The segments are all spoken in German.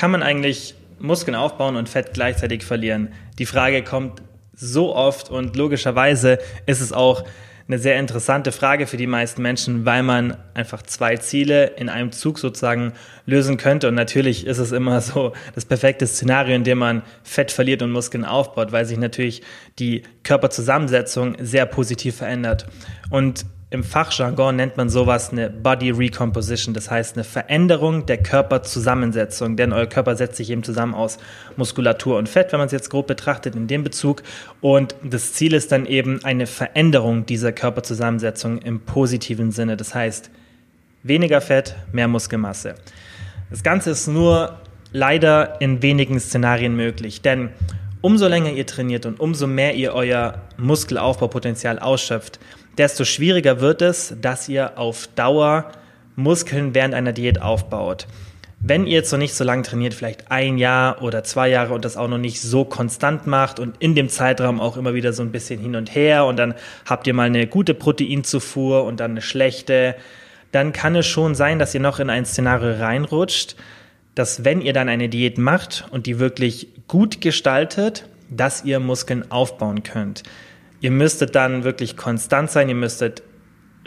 kann man eigentlich Muskeln aufbauen und Fett gleichzeitig verlieren? Die Frage kommt so oft und logischerweise ist es auch eine sehr interessante Frage für die meisten Menschen, weil man einfach zwei Ziele in einem Zug sozusagen lösen könnte. Und natürlich ist es immer so das perfekte Szenario, in dem man Fett verliert und Muskeln aufbaut, weil sich natürlich die Körperzusammensetzung sehr positiv verändert. Und im Fachjargon nennt man sowas eine Body Recomposition, das heißt eine Veränderung der Körperzusammensetzung, denn euer Körper setzt sich eben zusammen aus Muskulatur und Fett, wenn man es jetzt grob betrachtet in dem Bezug. Und das Ziel ist dann eben eine Veränderung dieser Körperzusammensetzung im positiven Sinne, das heißt weniger Fett, mehr Muskelmasse. Das Ganze ist nur leider in wenigen Szenarien möglich, denn umso länger ihr trainiert und umso mehr ihr euer Muskelaufbaupotenzial ausschöpft, desto schwieriger wird es, dass ihr auf Dauer Muskeln während einer Diät aufbaut. Wenn ihr jetzt noch nicht so lange trainiert, vielleicht ein Jahr oder zwei Jahre und das auch noch nicht so konstant macht und in dem Zeitraum auch immer wieder so ein bisschen hin und her und dann habt ihr mal eine gute Proteinzufuhr und dann eine schlechte, dann kann es schon sein, dass ihr noch in ein Szenario reinrutscht, dass wenn ihr dann eine Diät macht und die wirklich gut gestaltet, dass ihr Muskeln aufbauen könnt. Ihr müsstet dann wirklich konstant sein, ihr müsstet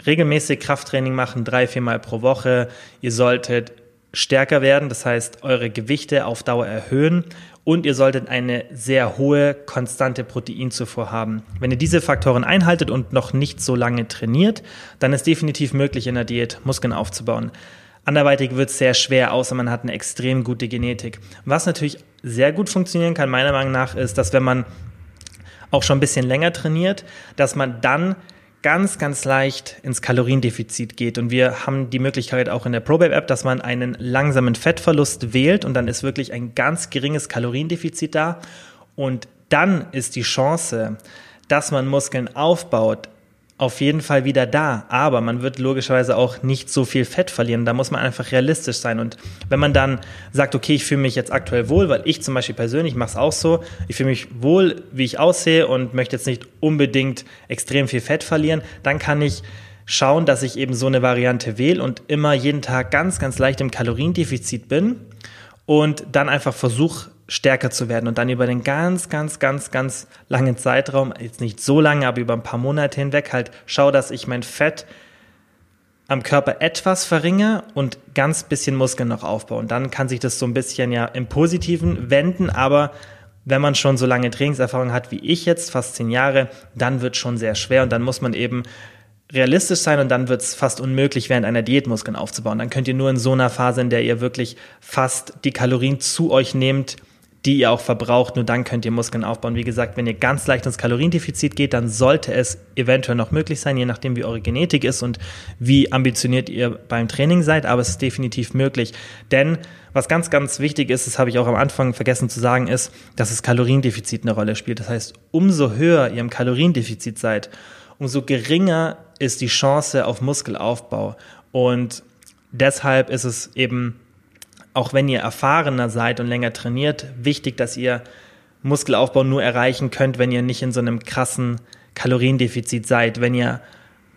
regelmäßig Krafttraining machen, drei, viermal pro Woche. Ihr solltet stärker werden, das heißt eure Gewichte auf Dauer erhöhen und ihr solltet eine sehr hohe, konstante Proteinzufuhr haben. Wenn ihr diese Faktoren einhaltet und noch nicht so lange trainiert, dann ist definitiv möglich in der Diät Muskeln aufzubauen. Anderweitig wird es sehr schwer, außer man hat eine extrem gute Genetik. Was natürlich sehr gut funktionieren kann, meiner Meinung nach, ist, dass wenn man auch schon ein bisschen länger trainiert, dass man dann ganz, ganz leicht ins Kaloriendefizit geht. Und wir haben die Möglichkeit auch in der ProBabe-App, dass man einen langsamen Fettverlust wählt und dann ist wirklich ein ganz geringes Kaloriendefizit da. Und dann ist die Chance, dass man Muskeln aufbaut, auf jeden Fall wieder da, aber man wird logischerweise auch nicht so viel Fett verlieren. Da muss man einfach realistisch sein. Und wenn man dann sagt, okay, ich fühle mich jetzt aktuell wohl, weil ich zum Beispiel persönlich mache es auch so, ich fühle mich wohl, wie ich aussehe und möchte jetzt nicht unbedingt extrem viel Fett verlieren, dann kann ich schauen, dass ich eben so eine Variante wähle und immer jeden Tag ganz, ganz leicht im Kaloriendefizit bin und dann einfach versuche, stärker zu werden und dann über den ganz, ganz, ganz, ganz langen Zeitraum, jetzt nicht so lange, aber über ein paar Monate hinweg halt schaue, dass ich mein Fett am Körper etwas verringere und ganz bisschen Muskeln noch aufbaue. Und dann kann sich das so ein bisschen ja im Positiven wenden, aber wenn man schon so lange Trainingserfahrung hat wie ich jetzt, fast zehn Jahre, dann wird es schon sehr schwer und dann muss man eben realistisch sein und dann wird es fast unmöglich, während einer Diät Muskeln aufzubauen. Dann könnt ihr nur in so einer Phase, in der ihr wirklich fast die Kalorien zu euch nehmt, die ihr auch verbraucht. Nur dann könnt ihr Muskeln aufbauen. Wie gesagt, wenn ihr ganz leicht ins Kaloriendefizit geht, dann sollte es eventuell noch möglich sein, je nachdem, wie eure Genetik ist und wie ambitioniert ihr beim Training seid. Aber es ist definitiv möglich. Denn was ganz, ganz wichtig ist, das habe ich auch am Anfang vergessen zu sagen, ist, dass das Kaloriendefizit eine Rolle spielt. Das heißt, umso höher ihr im Kaloriendefizit seid, umso geringer ist die Chance auf Muskelaufbau. Und deshalb ist es eben auch wenn ihr erfahrener seid und länger trainiert, wichtig, dass ihr Muskelaufbau nur erreichen könnt, wenn ihr nicht in so einem krassen Kaloriendefizit seid. Wenn ihr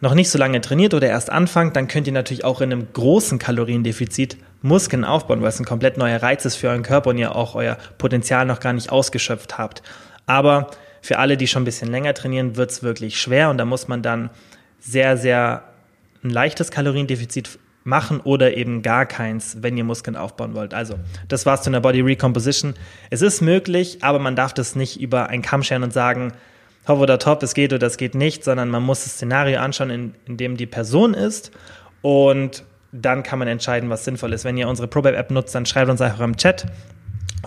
noch nicht so lange trainiert oder erst anfangt, dann könnt ihr natürlich auch in einem großen Kaloriendefizit Muskeln aufbauen, weil es ein komplett neuer Reiz ist für euren Körper und ihr auch euer Potenzial noch gar nicht ausgeschöpft habt. Aber für alle, die schon ein bisschen länger trainieren, wird es wirklich schwer und da muss man dann sehr, sehr ein leichtes Kaloriendefizit machen oder eben gar keins, wenn ihr Muskeln aufbauen wollt. Also, das war's zu einer Body Recomposition. Es ist möglich, aber man darf das nicht über einen Kamm scheren und sagen, hopp oder top, es geht oder es geht nicht, sondern man muss das Szenario anschauen, in, in dem die Person ist und dann kann man entscheiden, was sinnvoll ist. Wenn ihr unsere ProBab-App nutzt, dann schreibt uns einfach im Chat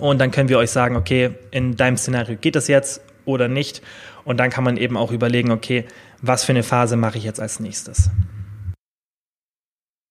und dann können wir euch sagen, okay, in deinem Szenario geht das jetzt oder nicht. Und dann kann man eben auch überlegen, okay, was für eine Phase mache ich jetzt als nächstes.